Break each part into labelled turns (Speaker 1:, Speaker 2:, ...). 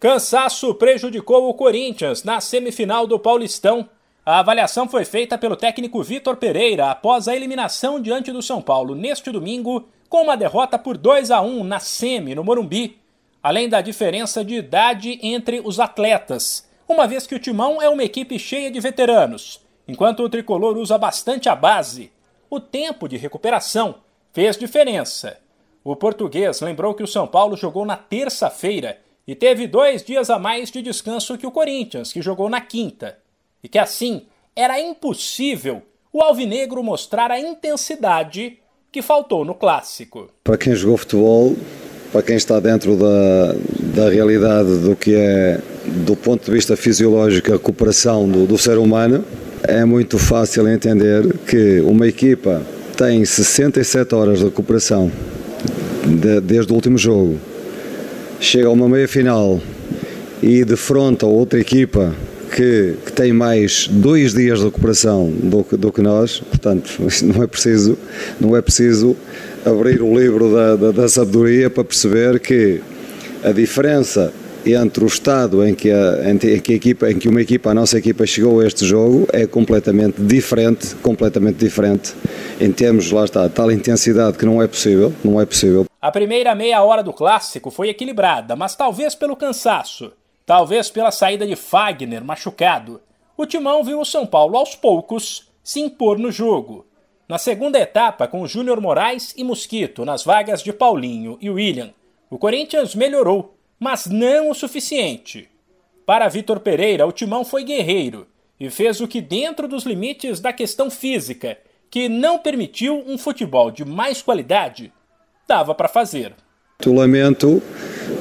Speaker 1: Cansaço prejudicou o Corinthians na semifinal do Paulistão. A avaliação foi feita pelo técnico Vitor Pereira após a eliminação diante do São Paulo neste domingo, com uma derrota por 2 a 1 na semi no Morumbi, além da diferença de idade entre os atletas, uma vez que o Timão é uma equipe cheia de veteranos, enquanto o tricolor usa bastante a base. O tempo de recuperação fez diferença. O português lembrou que o São Paulo jogou na terça-feira e teve dois dias a mais de descanso que o Corinthians, que jogou na quinta. E que assim era impossível o Alvinegro mostrar a intensidade que faltou no clássico.
Speaker 2: Para quem jogou futebol, para quem está dentro da, da realidade do que é, do ponto de vista fisiológico, a recuperação do, do ser humano, é muito fácil entender que uma equipa tem 67 horas de recuperação de, desde o último jogo chega a uma meia final e defronta outra equipa que, que, tem mais dois dias de recuperação do, do, que nós, portanto não é preciso, não é preciso abrir o livro da, da, da sabedoria para perceber que a diferença entre o estado em que, a, em, que a equipa, em que uma equipa, a nossa equipa chegou a este jogo é completamente diferente, completamente diferente em termos, lá está, tal intensidade que não é possível, não é possível.
Speaker 1: A primeira meia hora do clássico foi equilibrada, mas talvez pelo cansaço, talvez pela saída de Fagner machucado, o Timão viu o São Paulo aos poucos se impor no jogo. Na segunda etapa, com Júnior Moraes e Mosquito nas vagas de Paulinho e William, o Corinthians melhorou, mas não o suficiente. Para Vitor Pereira, o Timão foi guerreiro e fez o que, dentro dos limites da questão física que não permitiu um futebol de mais qualidade, dava para fazer.
Speaker 2: Eu lamento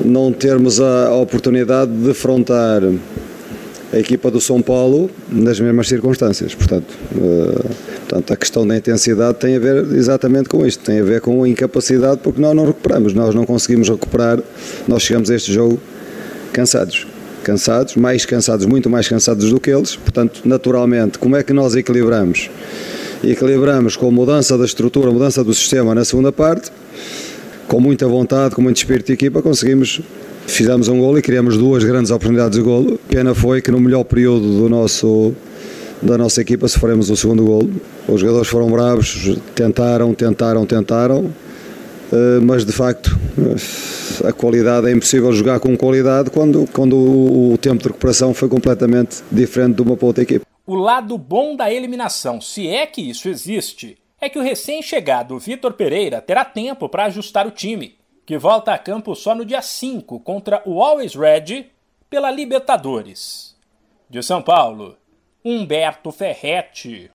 Speaker 2: não termos a oportunidade de defrontar a equipa do São Paulo nas mesmas circunstâncias. Portanto, uh, portanto, a questão da intensidade tem a ver exatamente com isto, tem a ver com a incapacidade, porque nós não recuperamos, nós não conseguimos recuperar, nós chegamos a este jogo cansados. Cansados, mais cansados, muito mais cansados do que eles, portanto, naturalmente, como é que nós equilibramos equilibramos com a mudança da estrutura, a mudança do sistema na segunda parte, com muita vontade, com muito espírito de equipa, conseguimos, fizemos um golo e criamos duas grandes oportunidades de golo. Pena foi que no melhor período do nosso da nossa equipa sofremos o segundo golo. Os jogadores foram bravos, tentaram, tentaram, tentaram, eh, mas de facto a qualidade é impossível jogar com qualidade quando, quando o tempo de recuperação foi completamente diferente de uma para outra equipa.
Speaker 1: O lado bom da eliminação, se é que isso existe, é que o recém-chegado Vitor Pereira terá tempo para ajustar o time, que volta a campo só no dia 5 contra o Always Red pela Libertadores. De São Paulo, Humberto Ferretti.